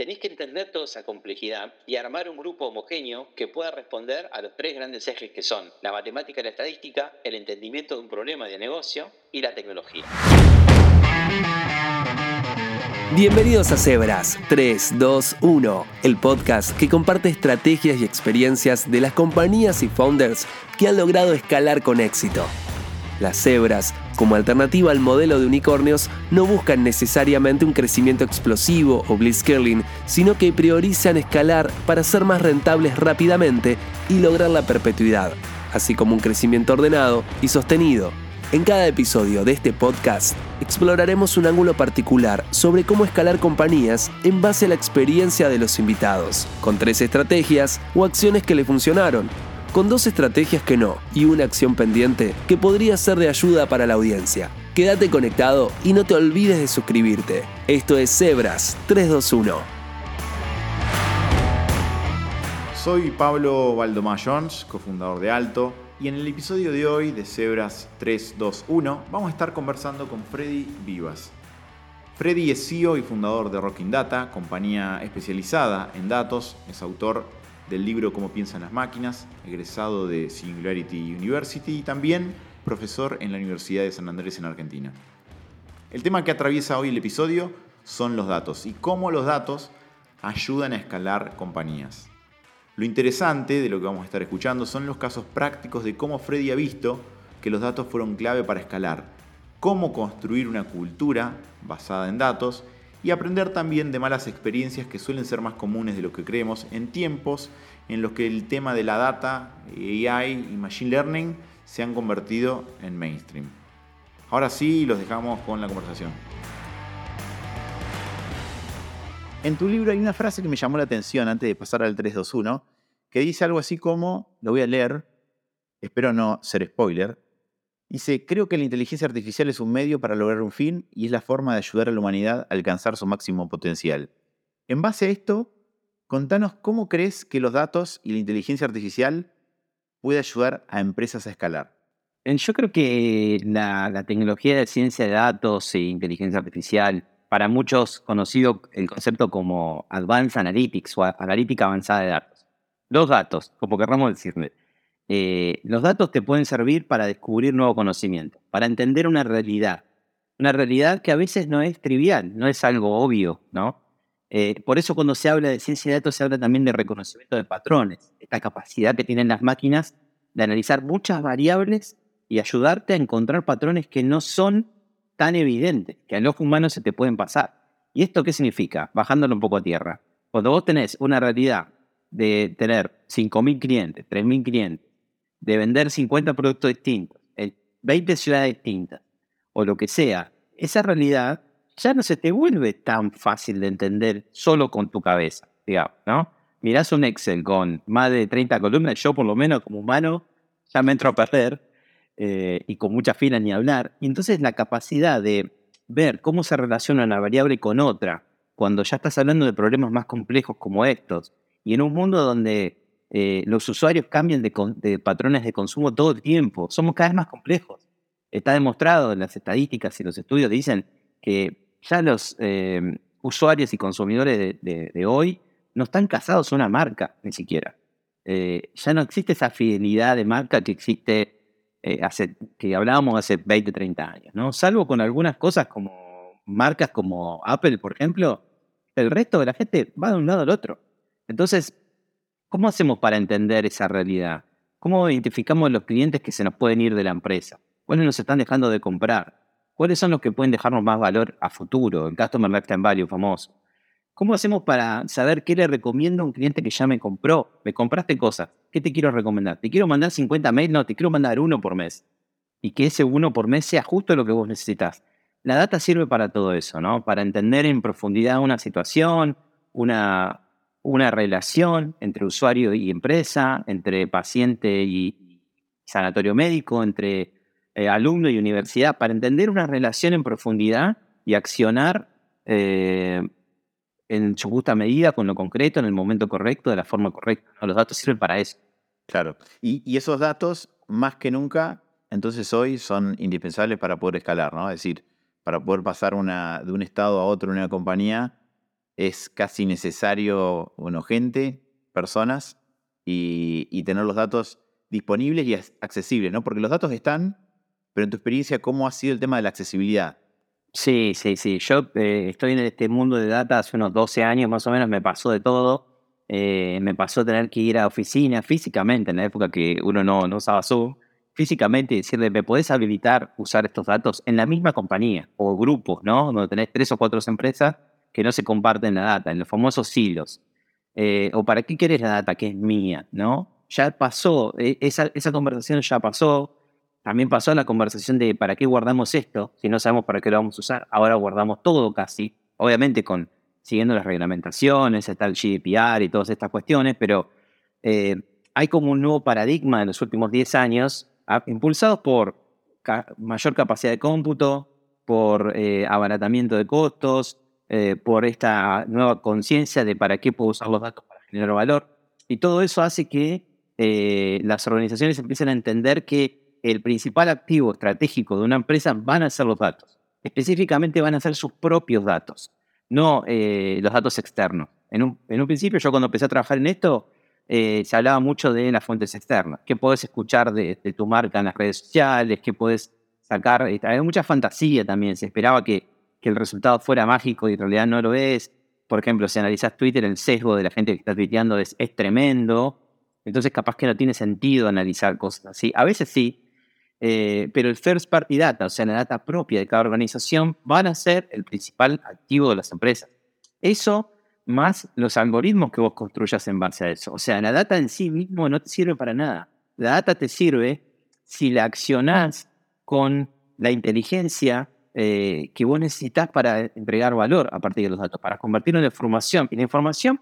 Tenéis que entender toda esa complejidad y armar un grupo homogéneo que pueda responder a los tres grandes ejes que son la matemática y la estadística, el entendimiento de un problema de negocio y la tecnología. Bienvenidos a Cebras 3, 2, 1, el podcast que comparte estrategias y experiencias de las compañías y founders que han logrado escalar con éxito. Las cebras, como alternativa al modelo de unicornios, no buscan necesariamente un crecimiento explosivo o blitzscaling, sino que priorizan escalar para ser más rentables rápidamente y lograr la perpetuidad, así como un crecimiento ordenado y sostenido. En cada episodio de este podcast exploraremos un ángulo particular sobre cómo escalar compañías en base a la experiencia de los invitados, con tres estrategias o acciones que le funcionaron con dos estrategias que no y una acción pendiente que podría ser de ayuda para la audiencia. Quédate conectado y no te olvides de suscribirte. Esto es Zebras 321. Soy Pablo Valdomar Jones, cofundador de Alto, y en el episodio de hoy de Zebras 321 vamos a estar conversando con Freddy Vivas. Freddy es CEO y fundador de Rocking Data, compañía especializada en datos, es autor del libro Cómo piensan las máquinas, egresado de Singularity University y también profesor en la Universidad de San Andrés en Argentina. El tema que atraviesa hoy el episodio son los datos y cómo los datos ayudan a escalar compañías. Lo interesante de lo que vamos a estar escuchando son los casos prácticos de cómo Freddy ha visto que los datos fueron clave para escalar, cómo construir una cultura basada en datos y aprender también de malas experiencias que suelen ser más comunes de lo que creemos en tiempos en los que el tema de la data, AI y Machine Learning se han convertido en mainstream. Ahora sí, los dejamos con la conversación. En tu libro hay una frase que me llamó la atención antes de pasar al 321, que dice algo así como, lo voy a leer, espero no ser spoiler, Dice, creo que la inteligencia artificial es un medio para lograr un fin y es la forma de ayudar a la humanidad a alcanzar su máximo potencial. En base a esto, contanos cómo crees que los datos y la inteligencia artificial puede ayudar a empresas a escalar. Eh, yo creo que la, tecnología de ciencia de datos e inteligencia artificial, para muchos conocido el concepto como Advanced Analytics o analítica avanzada de datos. Los datos, como querramos decirle, eh, los datos te pueden servir para descubrir nuevo conocimiento, para entender una realidad. Una realidad que a veces no es trivial, no es algo obvio, ¿no? Eh, por eso cuando se habla de ciencia de datos se habla también de reconocimiento de patrones, esta capacidad que tienen las máquinas de analizar muchas variables y ayudarte a encontrar patrones que no son tan evidentes, que al ojo humano se te pueden pasar. ¿Y esto qué significa? Bajándolo un poco a tierra. Cuando vos tenés una realidad de tener 5.000 clientes, 3.000 clientes, de vender 50 productos distintos, en 20 ciudades distintas, o lo que sea, esa realidad ya no se te vuelve tan fácil de entender solo con tu cabeza, digamos, ¿no? Mirás un Excel con más de 30 columnas, yo por lo menos como humano ya me entro a perder, eh, y con mucha fila ni hablar, y entonces la capacidad de ver cómo se relaciona una variable con otra, cuando ya estás hablando de problemas más complejos como estos, y en un mundo donde eh, los usuarios cambian de, patrones de consumo todo el tiempo. Somos cada vez más complejos. Está demostrado en las estadísticas y los estudios dicen que ya los em, usuarios y consumidores de, hoy no están casados a una marca, ni siquiera. Eh, ya no existe esa fidelidad de marca que existe eh, que hablábamos hace 20, 30 años, ¿no? Salvo con algunas cosas como marcas como Apple, por ejemplo, el resto de la gente va de un lado al otro. Entonces, ¿Cómo hacemos para entender esa realidad? ¿Cómo identificamos los clientes que se nos pueden ir de la empresa? ¿Cuáles nos están dejando de comprar? ¿Cuáles son los que pueden dejarnos más valor a futuro? El Customer Lifetime Value famoso. ¿Cómo hacemos para saber qué le recomiendo a un cliente que ya me compró? Me compraste cosas. ¿Qué te quiero recomendar? ¿Te quiero mandar 50 mails? No, te quiero mandar uno por mes. Y que ese uno por mes sea justo lo que vos necesitas. La data sirve para todo eso, ¿no? Para entender en profundidad una situación, una, una relación entre usuario y empresa, entre paciente y sanatorio médico, entre eh, alumno y universidad, para entender una relación en profundidad y accionar eh, en su justa medida, con lo concreto, en el momento correcto, de la forma correcta. Los datos sirven para eso. Claro. Y, esos datos, más que nunca, entonces hoy son indispensables para poder escalar, ¿no? Es decir, para poder pasar de un estado a otro en una compañía, es casi necesario, bueno, gente, personas y, y tener los datos disponibles y accesibles, ¿no? Porque los datos están, pero en tu experiencia, ¿cómo ha sido el tema de la accesibilidad? Sí, sí, sí. Yo eh, estoy en este mundo de data hace unos 12 años más o menos, me pasó de todo. Eh, me pasó tener que ir a oficina físicamente en la época que uno no, no usaba Zoom, físicamente y decirle, ¿me podés habilitar usar estos datos en la misma compañía o grupos, ¿no? Donde tenés tres o cuatro empresas que no se comparten la data, en los famosos silos. Eh, o para qué querés la data que es mía, ¿no? Ya pasó, e, esa, conversación ya pasó, también pasó la conversación de para qué guardamos esto, si no sabemos para qué lo vamos a usar. Ahora guardamos todo casi, obviamente con siguiendo las reglamentaciones, está el GDPR y todas estas cuestiones, pero eh, hay como un nuevo paradigma en los últimos 10 años, impulsados por mayor capacidad de cómputo, por eh, abaratamiento de costos, eh, por esta nueva conciencia de para qué puedo usar los datos para generar valor. Y todo eso hace que las organizaciones empiecen a entender que el principal activo estratégico de una empresa van a ser los datos. Específicamente van a ser sus propios datos, no eh, los datos externos. En un, principio, yo cuando empecé a trabajar en esto, eh, se hablaba mucho de las fuentes externas. ¿Qué puedes escuchar de, tu marca en las redes sociales? ¿Qué puedes sacar? Eh, Hay mucha fantasía también. Se esperaba que, que el resultado fuera mágico y en realidad no lo es. Por ejemplo, si analizas Twitter, el sesgo de la gente que está tuiteando es, tremendo. Entonces, capaz que no tiene sentido analizar cosas así. A veces sí, eh, pero el first party data, o sea, la data propia de cada organización, van a ser el principal activo de las empresas. Eso más los algoritmos que vos construyas en base a eso. O sea, la data en sí mismo no te sirve para nada. La data te sirve si la accionás con la inteligencia eh, que vos necesitas para entregar valor a partir de los datos, para convertirlo en información. Y la información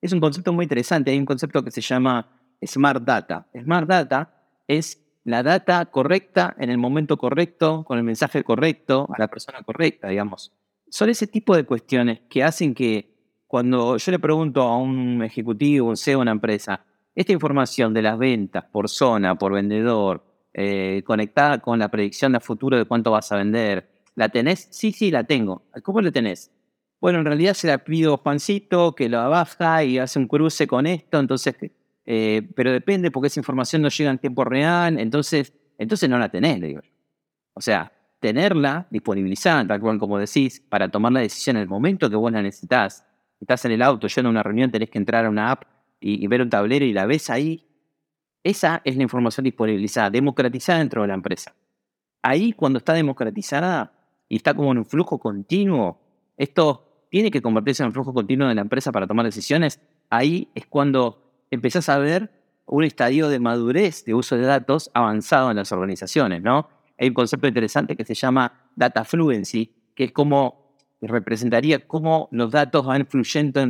es un concepto muy interesante. Hay un concepto que se llama Smart Data. Smart Data es la data correcta en el momento correcto, con el mensaje correcto, a la persona correcta, digamos. Son ese tipo de cuestiones que hacen que cuando yo le pregunto a un ejecutivo, un CEO de una empresa, esta información de las ventas por zona, por vendedor, eh, conectada con la predicción de futuro de cuánto vas a vender, ¿la tenés? Sí, sí, la tengo. ¿Cómo la tenés? Bueno, en realidad se la pido Juancito, que la baja y hace un cruce con esto, entonces eh, pero depende porque esa información no llega en tiempo real, entonces, entonces no la tenés, le digo O sea, tenerla disponibilizada, tal cual como decís, para tomar la decisión en el momento que vos la necesitas. Estás en el auto, yendo a una reunión, tenés que entrar a una app y, ver un tablero y la ves ahí. Esa es la información disponibilizada, democratizada dentro de la empresa. Ahí, cuando está democratizada y está como en un flujo continuo, esto tiene que convertirse en un flujo continuo de la empresa para tomar decisiones. Ahí es cuando empezás a ver un estadio de madurez de uso de datos avanzado en las organizaciones, ¿no? Hay un concepto interesante que se llama data fluency, que es como representaría cómo los datos van fluyendo,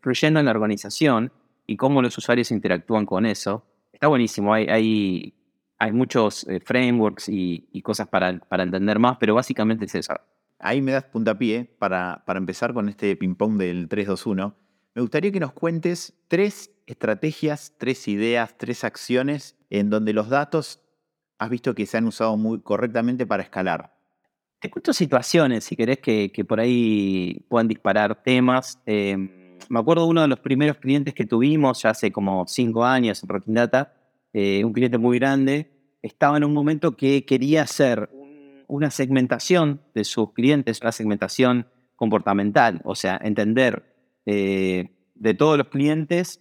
fluyendo en la organización y cómo los usuarios interactúan con eso. Está buenísimo, hay, hay, hay muchos eh, frameworks y, cosas para, para, entender más, pero básicamente es eso. Ahí me das puntapié para, para empezar con este ping-pong del 3-2-1. Me gustaría que nos cuentes tres estrategias, tres ideas, tres acciones en donde los datos has visto que se han usado muy correctamente para escalar. Te cuento situaciones, si querés, que, por ahí puedan disparar temas. Em, me acuerdo de uno de los primeros clientes que tuvimos ya hace como cinco años en Rocking Data, eh, un cliente muy grande, estaba en un momento que quería hacer una segmentación de sus clientes, una segmentación comportamental, o sea, entender eh, de todos los clientes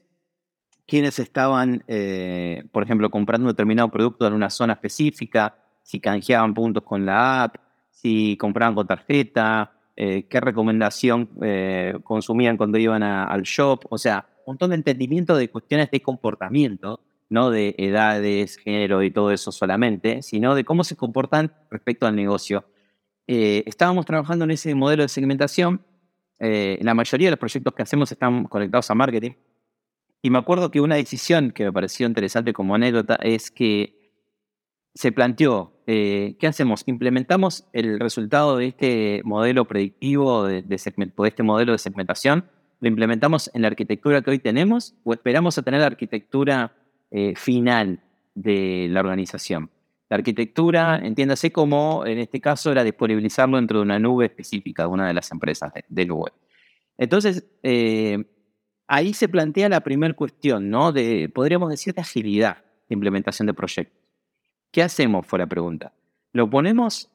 quienes estaban, eh, por ejemplo, comprando un determinado producto en una zona específica, si canjeaban puntos con la app, si compraban con tarjeta, eh, qué recomendación eh, consumían cuando iban al shop, o sea, un montón de entendimiento de cuestiones de comportamiento, no de edades, género y todo eso solamente, sino de cómo se comportan respecto al negocio. estábamos trabajando en ese modelo de segmentación. la mayoría de los proyectos que hacemos están conectados a marketing y me acuerdo que una decisión que me pareció interesante como anécdota es que se planteó, eh, ¿qué hacemos? ¿Implementamos el resultado de este modelo predictivo, de, este modelo de segmentación? ¿Lo implementamos en la arquitectura que hoy tenemos o esperamos a tener la arquitectura eh, final de la organización? La arquitectura, entiéndase como, en este caso, era disponibilizarlo dentro de una nube específica de una de las empresas de, de nube. Entonces, eh, ahí se plantea la primera cuestión, ¿no? De, podríamos decir, de agilidad de implementación de proyectos. ¿Qué hacemos? Fue la pregunta. Lo ponemos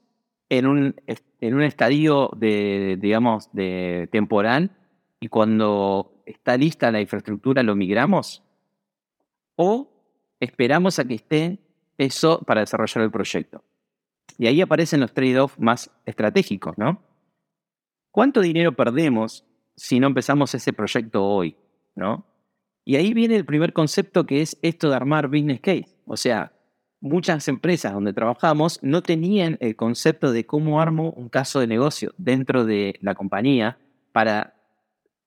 en un, en un estadio de, digamos, de temporal y cuando está lista la infraestructura lo migramos o esperamos a que esté eso para desarrollar el proyecto. Y ahí aparecen los trade-offs más estratégicos, ¿no? ¿Cuánto dinero perdemos si no empezamos ese proyecto hoy, ¿no? Y ahí viene el primer concepto que es esto de armar business case. O sea, muchas empresas donde trabajamos no tenían el concepto de cómo armo un caso de negocio dentro de la compañía para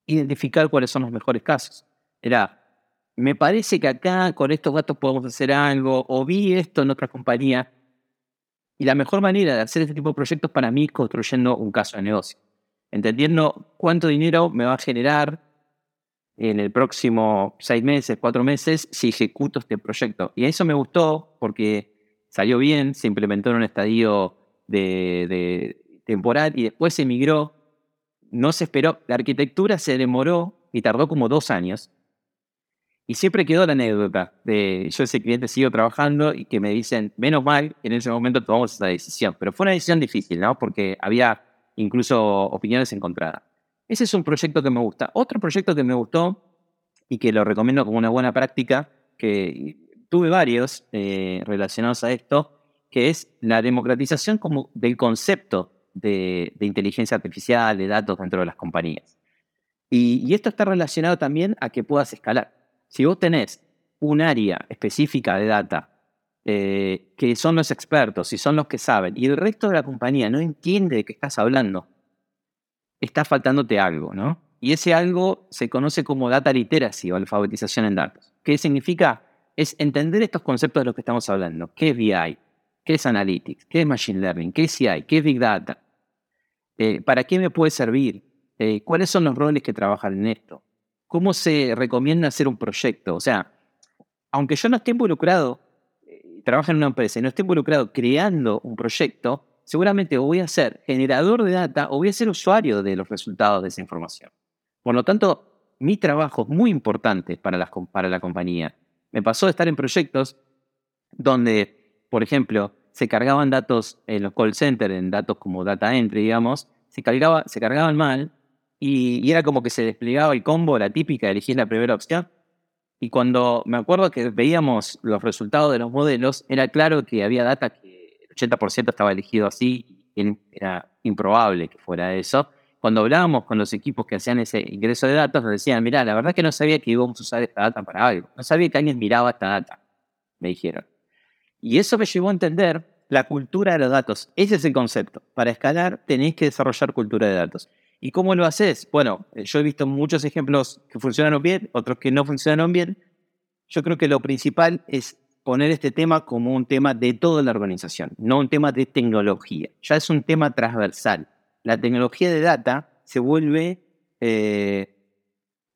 identificar cuáles son los mejores casos. Era, me parece que acá con estos datos podemos hacer algo, o vi esto en otra compañía. Y la mejor manera de hacer este tipo de proyectos para mí es construyendo un caso de negocio. Entendiendo cuánto dinero me va a generar en el próximo seis meses, cuatro meses, si ejecuto este proyecto. Y eso me gustó porque salió bien, se implementó en un estadio de, de temporal y después se migró. No se esperó, la arquitectura se demoró y tardó como dos años. Y siempre quedó la anécdota de yo ese cliente sigo trabajando y que me dicen, menos mal en ese momento tomamos esa decisión. Pero fue una decisión difícil, ¿no? Porque había incluso opiniones encontradas. Ese es un proyecto que me gusta. Otro proyecto que me gustó y que lo recomiendo como una buena práctica, que tuve varios eh, relacionados a esto, que es la democratización como del concepto de, inteligencia artificial, de datos dentro de las compañías. Y, esto está relacionado también a que puedas escalar. Si vos tenés un área específica de data eh, que son los expertos y son los que saben, y el resto de la compañía no entiende de qué estás hablando, está faltándote algo, ¿no? Y ese algo se conoce como data literacy o alfabetización en datos. ¿Qué significa? Es entender estos conceptos de los que estamos hablando. ¿Qué es BI? ¿Qué es Analytics? ¿Qué es Machine Learning? ¿Qué es CI? ¿Qué es Big Data? Eh, ¿Para qué me puede servir? Eh, ¿Cuáles son los roles que trabajan en esto? ¿Cómo se recomienda hacer un proyecto? O sea, aunque yo no esté involucrado, eh, trabajo en una empresa y no esté involucrado creando un proyecto, seguramente voy a ser generador de data o voy a ser usuario de los resultados de esa información. Por lo tanto, mi trabajo es muy importante para la, para la compañía. Me pasó de estar en proyectos donde, por ejemplo, se cargaban datos en los call centers, en datos como data entry, digamos, se, cargaba, se cargaban mal y, era como que se desplegaba el combo, la típica, elegir la primera opción. Y cuando me acuerdo que veíamos los resultados de los modelos, era claro que había data que 80% estaba elegido así, era improbable que fuera eso. Cuando hablábamos con los equipos que hacían ese ingreso de datos, nos decían, mira, la verdad que no sabía que íbamos a usar esta data para algo. No sabía que alguien miraba esta data, me dijeron. Y eso me llevó a entender la cultura de los datos. Ese es el concepto. Para escalar tenéis que desarrollar cultura de datos. ¿Y cómo lo haces? Bueno, eh, yo he visto muchos ejemplos que funcionaron bien, otros que no funcionaron bien. Yo creo que lo principal es poner este tema como un tema de toda la organización, no un tema de tecnología. Ya es un tema transversal. La tecnología de data se vuelve, eh,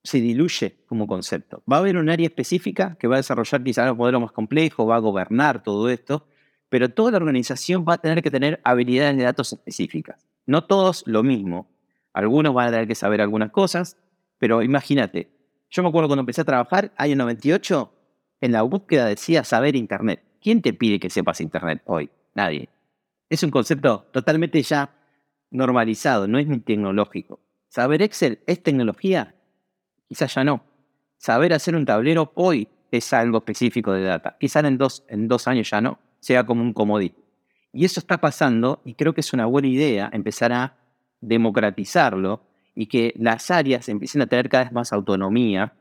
se diluye como concepto. Va a haber un área específica que va a desarrollar quizás un modelo más complejo, va a gobernar todo esto, pero toda la organización va a tener que tener habilidades de datos específicas. No todos lo mismo. Algunos van a tener que saber algunas cosas, pero imagínate, yo me acuerdo cuando empecé a trabajar, año 98, en la búsqueda decía saber Internet. ¿Quién te pide que sepas Internet hoy? Nadie. Es un concepto totalmente ya normalizado, no es ni tecnológico. ¿Saber Excel es tecnología? Quizás ya no. Saber hacer un tablero hoy es algo específico de data. Quizás en dos, en dos años ya no, sea como un comodín. Y eso está pasando y creo que es una buena idea empezar a democratizarlo y que las áreas empiecen a tener cada vez más autonomía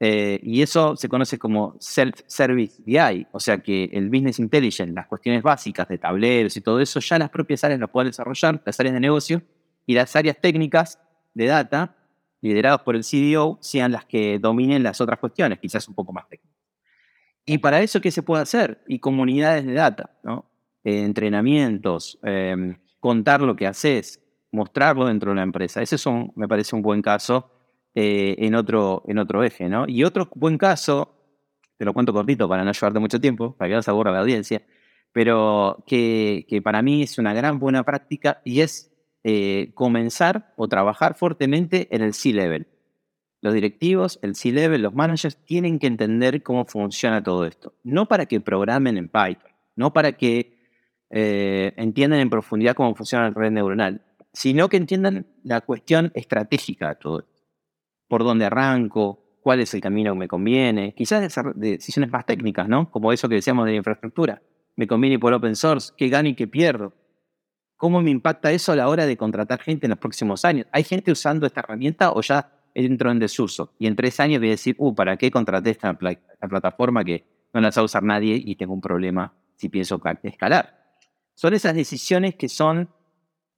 eh, y eso se conoce como Self-Service BI, o sea que el Business Intelligence, las cuestiones básicas de tableros y todo eso, ya las propias áreas lo pueden desarrollar, las áreas de negocio, y las áreas técnicas de data, lideradas por el CDO, sean las que dominen las otras cuestiones, quizás un poco más técnicas. Y para eso, ¿qué se puede hacer? Y comunidades de data, ¿no? Eh, entrenamientos, em, contar lo que haces, mostrarlo dentro de la empresa. Ese es me parece un buen caso eh, en, otro, en otro eje, ¿no? Y otro buen caso, te lo cuento cortito para no llevarte mucho tiempo, para que no se aburra la audiencia, pero que, para mí es una gran buena práctica y es eh, comenzar o trabajar fuertemente en el C-Level. Los directivos, el C-Level, los managers tienen que entender cómo funciona todo esto. No para que programen en Python, no para que eh, entiendan en profundidad cómo funciona la red neuronal, sino que entiendan la cuestión estratégica de todo esto. Por dónde arranco, cuál es el camino que me conviene, quizás decisiones más técnicas, ¿no? Como eso que decíamos de la infraestructura. ¿Me conviene por open source? ¿Qué gano y qué pierdo? ¿Cómo me impacta eso a la hora de contratar gente en los próximos años? ¿Hay gente usando esta herramienta o ya entro en desuso? Y en tres años voy a decir, uh, ¿para qué contraté esta, plataforma que no la a usar nadie y tengo un problema si pienso escalar? Son esas decisiones que son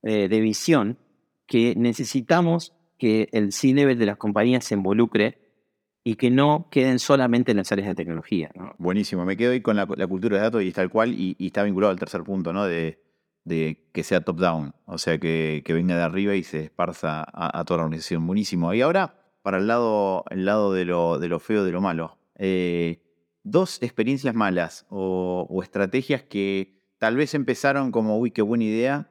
eh, de visión que necesitamos que el C-Level de las compañías se involucre y que no queden solamente en las áreas de tecnología. Buenísimo, me quedo ahí con la, cultura de datos y tal cual, y, está vinculado al tercer punto, ¿no? De, que sea top-down, o sea, que, venga de arriba y se esparza a, toda la organización. Buenísimo. Y ahora, para el lado, el lado de, lo, de lo feo, de lo malo. Eh, dos experiencias malas o, estrategias que tal vez empezaron como, uy, qué buena idea,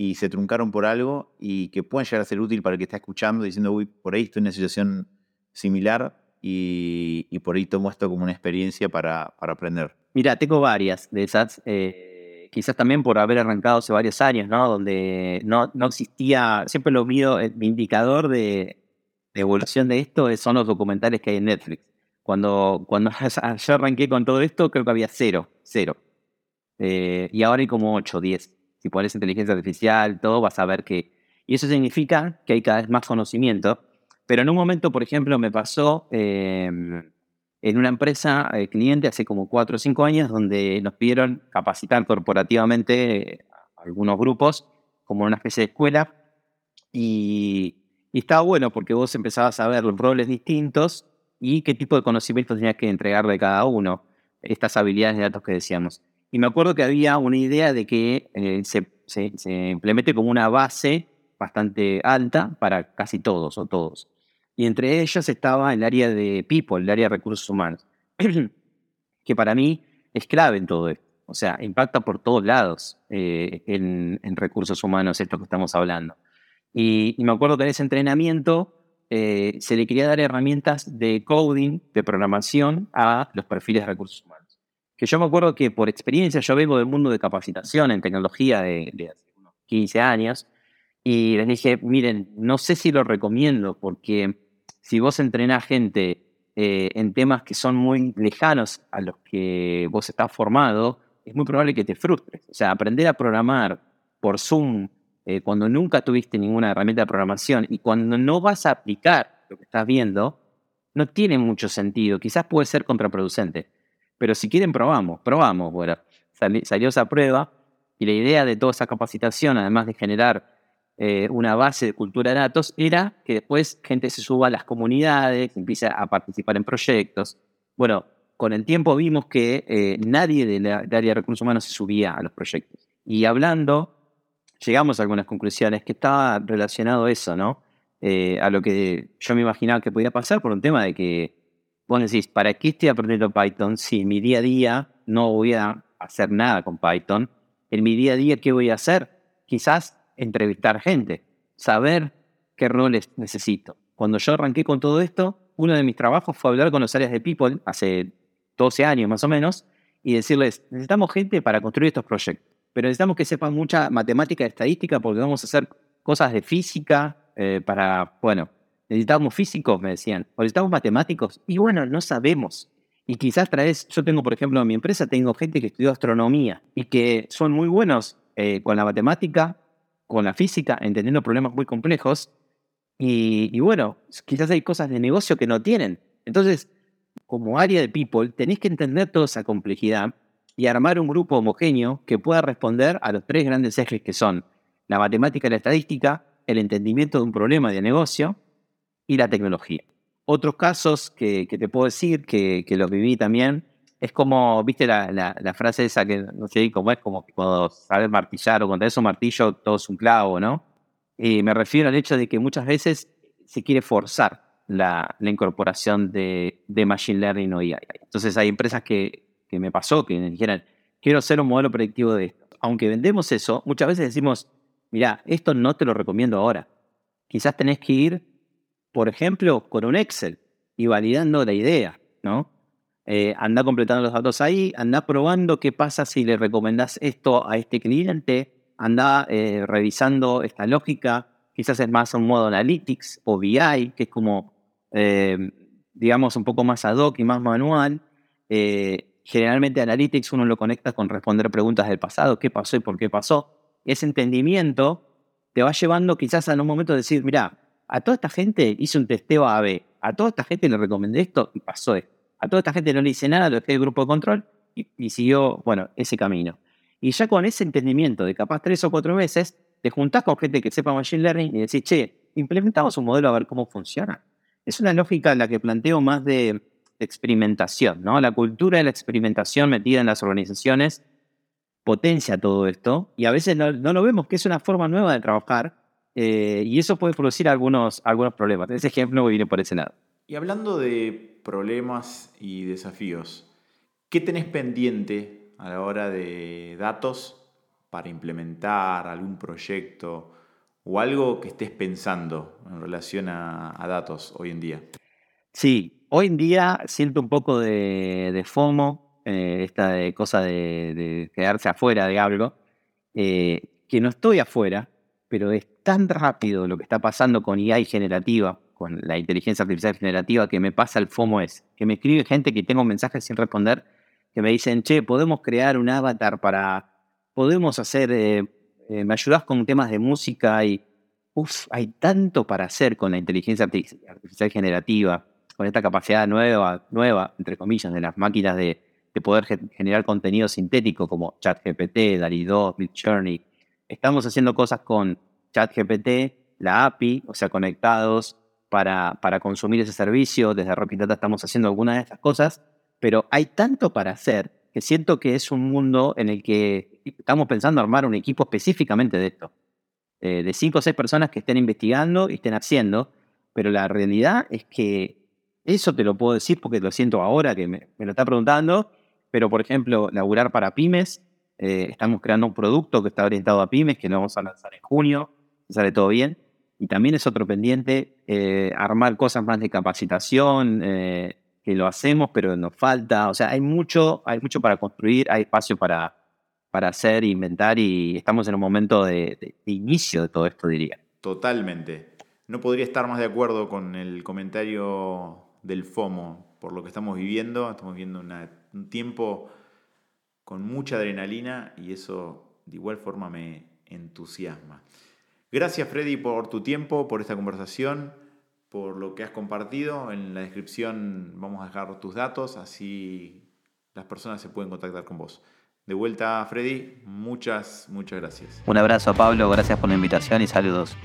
y se truncaron por algo y que puedan llegar a ser útil para el que está escuchando, diciendo, uy, por ahí estoy en una situación similar y, por ahí tomo esto como una experiencia para, aprender. Mira, tengo varias de esas, eh, quizás también por haber arrancado hace varios años, ¿no? Donde no, no existía, siempre lo mido, eh, mi indicador de, evolución de esto son los documentales que hay en Netflix. Cuando, cuando yo arranqué con todo esto, creo que había cero, cero. Eh, y ahora hay como 8, 10 si pones inteligencia artificial, todo, vas a ver que... Y eso significa que hay cada vez más conocimiento. Pero en un momento, por ejemplo, me pasó em, en una empresa eh, cliente hace como cuatro o cinco años donde nos pidieron capacitar corporativamente eh, algunos grupos como una especie de escuela. Y, estaba bueno porque vos empezabas a ver los roles distintos y qué tipo de conocimientos tenías que entregarle cada uno, estas habilidades de datos que decíamos. Y me acuerdo que había una idea de que eh, se, se, implemente como una base bastante alta para casi todos o todos. Y entre ellos estaba el área de people, el área de recursos humanos, que para mí es clave en todo esto. O sea, impacta por todos lados eh, en, recursos humanos esto que estamos hablando. Y, me acuerdo que en ese entrenamiento eh, se le quería dar herramientas de coding, de programación a los perfiles de recursos humanos que yo me acuerdo que por experiencia, yo vengo del mundo de capacitación en tecnología de, hace unos 15 años, y les dije, miren, no sé si lo recomiendo, porque si vos entrenás gente eh, en temas que son muy lejanos a los que vos estás formado, es muy probable que te frustres. O sea, aprender a programar por Zoom eh, cuando nunca tuviste ninguna herramienta de programación y cuando no vas a aplicar lo que estás viendo, no tiene mucho sentido. Quizás puede ser contraproducente. Pero si quieren, probamos, probamos. Bueno, salió esa prueba y la idea de toda esa capacitación, además de generar eh, una base de cultura de datos, era que después gente se suba a las comunidades, empiece a participar en proyectos. Bueno, con el tiempo vimos que eh, nadie del área de recursos humanos se subía a los proyectos. Y hablando, llegamos a algunas conclusiones que estaba relacionado eso, ¿no? Eh, a lo que yo me imaginaba que podía pasar por un tema de que vos decís, ¿para qué estoy aprendiendo Python si en mi día a día no voy a hacer nada con Python? En mi día a día, ¿qué voy a hacer? Quizás entrevistar gente, saber qué roles necesito. Cuando yo arranqué con todo esto, uno de mis trabajos fue hablar con los áreas de People hace 12 años más o menos y decirles, necesitamos gente para construir estos proyectos, pero necesitamos que sepan mucha matemática y estadística porque vamos a hacer cosas de física eh, para, bueno, necesitamos físicos, me decían, o necesitamos matemáticos, y bueno, no sabemos. Y quizás traes, yo tengo, por ejemplo, en mi empresa, tengo gente que estudió astronomía y que son muy buenos eh, con la matemática, con la física, entendiendo problemas muy complejos. Y, y, bueno, quizás hay cosas de negocio que no tienen. Entonces, como área de people, tenéis que entender toda esa complejidad y armar un grupo homogéneo que pueda responder a los tres grandes ejes que son la matemática y la estadística, el entendimiento de un problema de negocio y la tecnología. Otros casos que, te puedo decir, que, los viví también, es como, viste la, frase esa que no sé cómo es, como que cuando sabes martillar o cuando es un martillo todo es un clavo, ¿no? Y me refiero al hecho de que muchas veces se quiere forzar la, incorporación de, Machine Learning o AI. Entonces hay empresas que, que me pasó que me dijeran, quiero hacer un modelo predictivo de esto. Aunque vendemos eso, muchas veces decimos, mira, esto no te lo recomiendo ahora. Quizás tenés que ir, por ejemplo, con un Excel y validando la idea, ¿no? Eh, anda completando los datos ahí, anda probando qué pasa si le recomendás esto a este cliente, anda eh, revisando esta lógica, quizás es más un modo analytics o BI, que es como, eh, digamos, un poco más ad hoc y más manual. generalmente analytics uno lo conecta con responder preguntas del pasado, qué pasó y por qué pasó ese entendimiento te va llevando quizás a un momento de decir, mira, a toda esta gente hice un testeo A-B, a toda esta gente le recomendé esto y pasó esto. A toda esta gente no le hice nada, lo dejé de grupo de control y, siguió, bueno, ese camino. Y ya con ese entendimiento de capaz tres o cuatro veces, te juntás con gente que sepa Machine Learning y decís, che, implementamos un modelo a ver cómo funciona. Es una lógica en la que planteo más de, experimentación, ¿no? La cultura de la experimentación metida en las organizaciones potencia todo esto y a veces no, lo vemos, que es una forma nueva de trabajar eh, y eso puede producir algunos, algunos problemas. Ese ejemplo viene por ese lado. Y hablando de problemas y desafíos, ¿qué tenés pendiente a la hora de datos para implementar algún proyecto o algo que estés pensando en relación a, datos hoy en día? Sí, hoy en día siento un poco de, de FOMO eh, esta cosa de, quedarse afuera de algo, eh, que no estoy afuera, pero es tan rápido lo que está pasando con IA generativa, con la inteligencia artificial generativa, que me pasa el FOMO es, que me escribe gente que tengo mensajes sin responder, que me dicen, che, podemos crear un avatar para, podemos hacer, eh, me ayudas con temas de música y, uff, hay tanto para hacer con la inteligencia artificial generativa, con esta capacidad nueva, nueva, entre comillas, de las máquinas de, de poder generar contenido sintético como ChatGPT, DALI 2, Midjourney. Estamos haciendo cosas con ChatGPT, la API, o sea, conectados para, para consumir ese servicio. Desde Rocket Data estamos haciendo algunas de estas cosas, pero hay tanto para hacer que siento que es un mundo en el que estamos pensando armar un equipo específicamente de esto. Eh, de cinco o seis personas que estén investigando y estén haciendo, pero la realidad es que eso te lo puedo decir porque lo siento ahora que me, lo está preguntando pero por ejemplo, laburar para pymes, eh, estamos creando un producto que está orientado a pymes, que lo vamos a lanzar en junio, sale todo bien. Y también es otro pendiente, eh, armar cosas más de capacitación, eh, que lo hacemos, pero nos falta. O sea, hay mucho, hay mucho para construir, hay espacio para, para hacer, inventar, y estamos en un momento de, inicio de todo esto, diría. Totalmente. No podría estar más de acuerdo con el comentario del FOMO por lo que estamos viviendo. Estamos viviendo un tiempo con mucha adrenalina y eso de igual forma me entusiasma. Gracias Freddy por tu tiempo, por esta conversación, por lo que has compartido. En la descripción vamos a dejar tus datos, así las personas se pueden contactar con vos. De vuelta, Freddy, muchas, muchas gracias. Un abrazo a Pablo, gracias por la invitación y saludos.